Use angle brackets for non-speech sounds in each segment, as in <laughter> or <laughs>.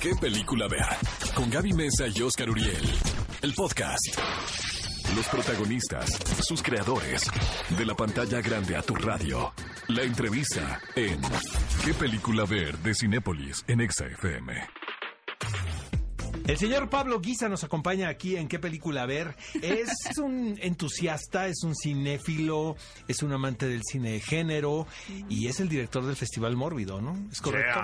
¿Qué película ver? Con Gaby Mesa y Oscar Uriel. El podcast. Los protagonistas, sus creadores. De la pantalla grande a tu radio. La entrevista en ¿Qué película ver? de Cinépolis en Exa FM. El señor Pablo Guisa nos acompaña aquí en qué película ver. Es <laughs> un entusiasta, es un cinéfilo, es un amante del cine de género y es el director del Festival Mórbido, ¿no? ¿Es correcto?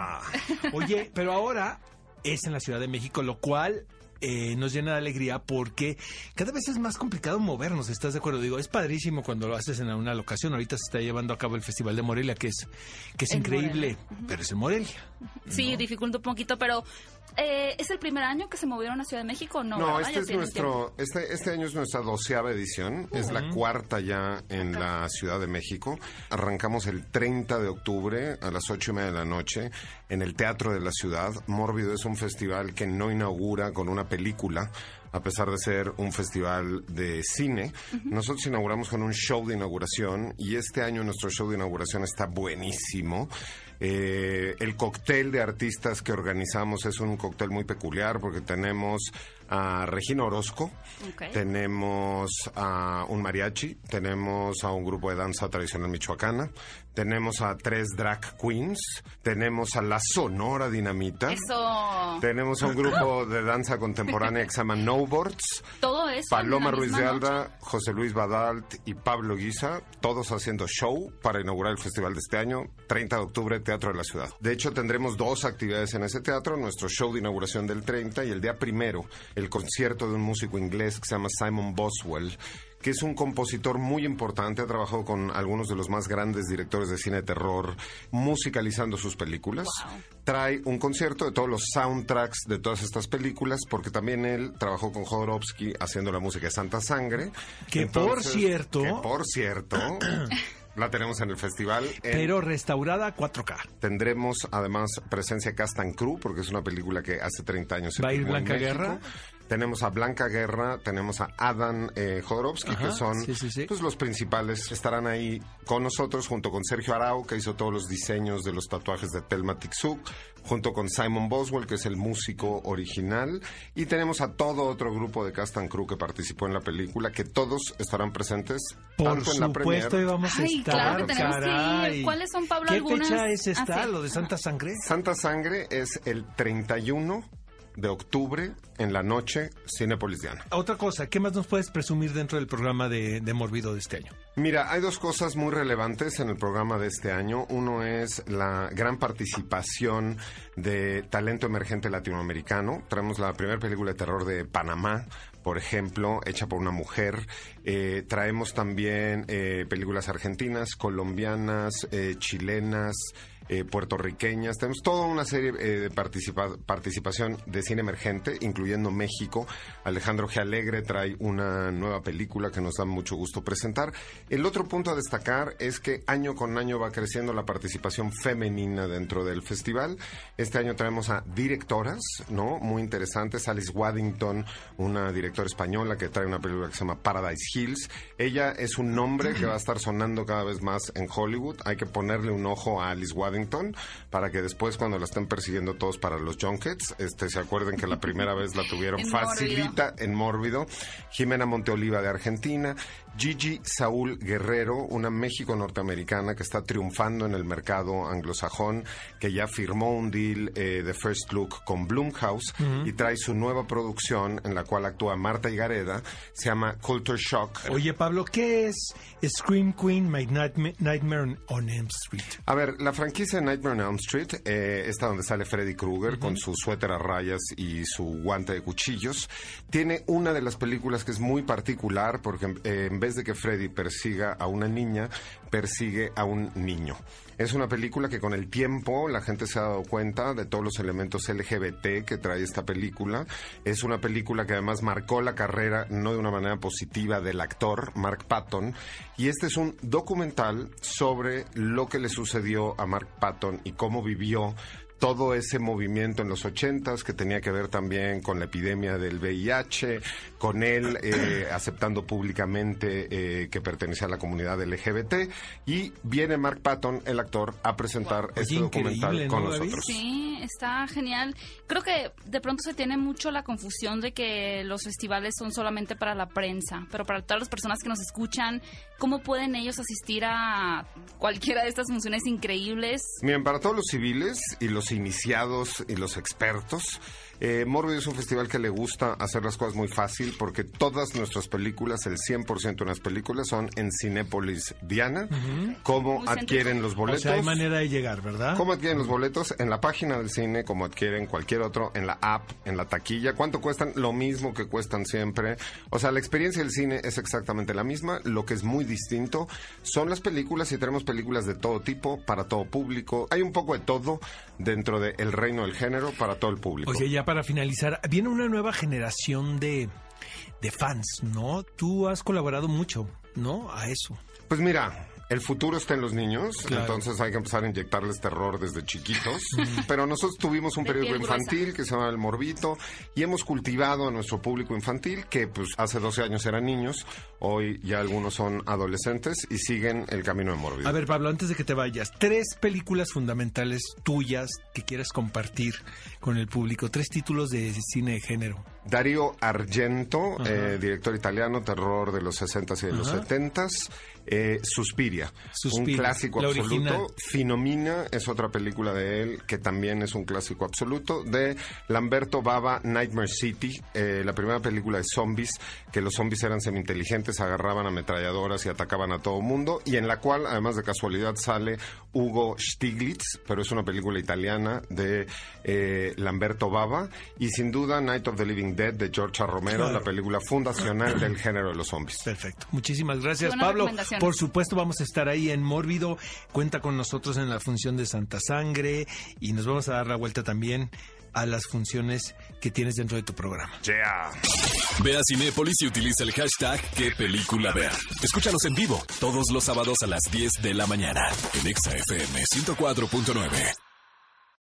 Oye, pero ahora es en la Ciudad de México, lo cual eh, nos llena de alegría porque cada vez es más complicado movernos, ¿estás de acuerdo? Digo, es padrísimo cuando lo haces en una locación. Ahorita se está llevando a cabo el Festival de Morelia, que es, que es En increíble, Morelia. pero es en Morelia. Sí, dificulta un poquito, pero eh, ¿es el primer año que se movieron a Ciudad de México o no? No, este es nuestro, este, este año es nuestra doceava edición, es la cuarta ya en la Ciudad de México. Arrancamos el 30 de octubre a las ocho y media de la noche en el Teatro de la Ciudad. Mórbido es un festival que no inaugura con una película, a pesar de ser un festival de cine. Nosotros inauguramos con un show de inauguración y este año nuestro show de inauguración está buenísimo. Eh, el cóctel de artistas que organizamos es un cóctel muy peculiar porque tenemos a Regina Orozco, tenemos a un mariachi, tenemos a un grupo de danza tradicional michoacana, tenemos a tres drag queens, tenemos a la Sonora Dinamita, Eso. tenemos a un grupo de danza contemporánea que se llama <laughs> Snowboards, Todo eso. Paloma Ruiz de Alda, noche. José Luis Badalt y Pablo Guisa, todos haciendo show para inaugurar el festival de este año, 30 de octubre, Teatro de la Ciudad. De hecho, tendremos dos actividades en ese teatro, nuestro show de inauguración del 30 y el día primero, el concierto de un músico inglés que se llama Simon Boswell que es un compositor muy importante, ha trabajado con algunos de los más grandes directores de cine de terror, musicalizando sus películas. Trae un concierto de todos los soundtracks de todas estas películas, porque también él trabajó con Jodorowsky haciendo la música de Santa Sangre. Que por cierto- Que por cierto... <coughs> La tenemos en el festival. en- Pero restaurada 4K. Tendremos además presencia Cast and Crew, porque es una película que hace 30 años se ¿Va a ir Blanca. Guerra? Tenemos a Blanca Guerra, tenemos a Adam eh, Jodorowsky, Ajá, que son sí, sí, sí. pues, los principales. Estarán ahí con nosotros, junto con Sergio Arau, que hizo todos los diseños de los tatuajes de Telma Tixuk, junto con Simon Boswell, que es el músico original. Y tenemos a todo otro grupo de Cast and Crew que participó en la película, que todos estarán presentes Por tanto en la supuesto, premier. íbamos a Ay, estar. claro que tenemos que ir. caray. ¿Cuáles son, Pablo, ¿Qué algunas? fecha es esta, Ah, sí. lo de Santa Sangre? Santa Sangre es el 31 de octubre en la noche, Cinépolis Diana. Otra cosa, ¿qué más nos puedes presumir dentro del programa de, de Morbido de este año? Mira, hay dos cosas muy relevantes en el programa de este año. Uno es la gran participación de talento emergente latinoamericano. Traemos la primera película de terror de Panamá, por ejemplo, hecha por una mujer. Eh, traemos también eh, películas argentinas, colombianas, eh, chilenas, eh, puertorriqueñas. Tenemos toda una serie eh, de participa- participación de cine emergente, incluyendo México. Alejandro G. Alegre trae una nueva película que nos da mucho gusto presentar. El otro punto a destacar es que año con año va creciendo la participación femenina dentro del festival. Este año traemos a directoras, ¿no? Muy interesantes. Alice Waddington, una directora española que trae una película que se llama Paradise Hills. Ella es un nombre que va a estar sonando cada vez más en Hollywood. Hay que ponerle un ojo a Alice Waddington para que después cuando la estén persiguiendo todos para los junkets, este, se acuerden que la primera vez la tuvieron <laughs> En facilita en Mórbido. Jimena Monteoliva de Argentina. Gigi Saúl Guerrero, una México norteamericana que está triunfando en el mercado anglosajón, que ya firmó un deal eh, de First Look con Blumhouse y trae su nueva producción en la cual actúa Marta Higareda. Se llama Culture Shock. Oye, Pablo, ¿qué es Scream Queen, My Nightma- Nightmare on Elm Street? A ver, la franquicia de Nightmare on Elm Street, eh, esta donde sale Freddy Krueger con su suéter a rayas y su guante de cuchillos, tiene una de las películas que es muy particular porque eh, en vez de que Freddy persiga a una niña, persigue a un niño. Es una película que con el tiempo la gente se ha dado cuenta de todos los elementos LGBT que trae esta película. Es una película que además marcó la carrera, no de una manera positiva, del actor Mark Patton. Y este es un documental sobre lo que le sucedió a Mark Patton y cómo vivió todo ese movimiento en los ochentas que tenía que ver también con la epidemia del VIH, con él eh, <clears throat> aceptando públicamente eh, que pertenecía a la comunidad LGBT y viene Mark Patton, el actor, a presentar este documental con nosotros. Sí, está genial. Creo que de pronto se tiene mucho la confusión de que los festivales son solamente para la prensa, pero para todas las personas que nos escuchan, ¿cómo pueden ellos asistir a cualquiera de estas funciones increíbles? Miren, para todos los civiles y los iniciados y los expertos, eh, Morbido es un festival que le gusta hacer las cosas muy fácil porque todas nuestras películas, el 100% de las películas son en Cinépolis Diana. ¿Cómo adquieren los boletos? O sea, hay manera de llegar, ¿verdad? ¿Cómo adquieren los boletos? En la página del cine, como adquieren cualquier otro, en la app, en la taquilla. ¿Cuánto cuestan? Lo mismo que cuestan siempre. O sea, la experiencia del cine es exactamente la misma. Lo que es muy distinto son las películas y tenemos películas de todo tipo, para todo público. Hay un poco de todo dentro del reino del género para todo el público. Oye, ya para finalizar, viene una nueva generación de, de fans, ¿no? Tú has colaborado mucho, ¿no? A eso. Pues mira, el futuro está en los niños, entonces hay que empezar a inyectarles terror desde chiquitos. <laughs> Pero nosotros tuvimos un periódico infantil que se llama El Morbito y hemos cultivado a nuestro público infantil, que pues hace 12 años eran niños, hoy ya algunos son adolescentes y siguen el camino de Morbito. A ver, Pablo, antes de que te vayas, tres películas fundamentales tuyas que quieres compartir con el público, tres títulos de cine de género. Darío Argento, eh, director italiano, terror de los 60s y de los 70s. Eh, Suspiria, un clásico absoluto. Finomina es otra película de él que también es un clásico absoluto. De Lamberto Bava, Nightmare City, eh, la primera película de zombies, que los zombies eran semi-inteligentes, agarraban ametralladoras y atacaban a todo mundo, y en la cual, además de casualidad, sale Hugo Stiglitz, pero es una película italiana de eh, Lamberto Bava, y sin duda Night of the Living Dead de George Romero, la película fundacional del género de los zombies. Perfecto. Muchísimas gracias, Pablo. Por supuesto, vamos a estar ahí en Mórbido. Cuenta con nosotros en la función de Santa Sangre y nos vamos a dar la vuelta también a las funciones que tienes dentro de tu programa. Yeah. Ve a Cinépolis y utiliza el hashtag qué película ver. Escúchanos en vivo todos los sábados a las 10 de la mañana en ExaFM 104.9.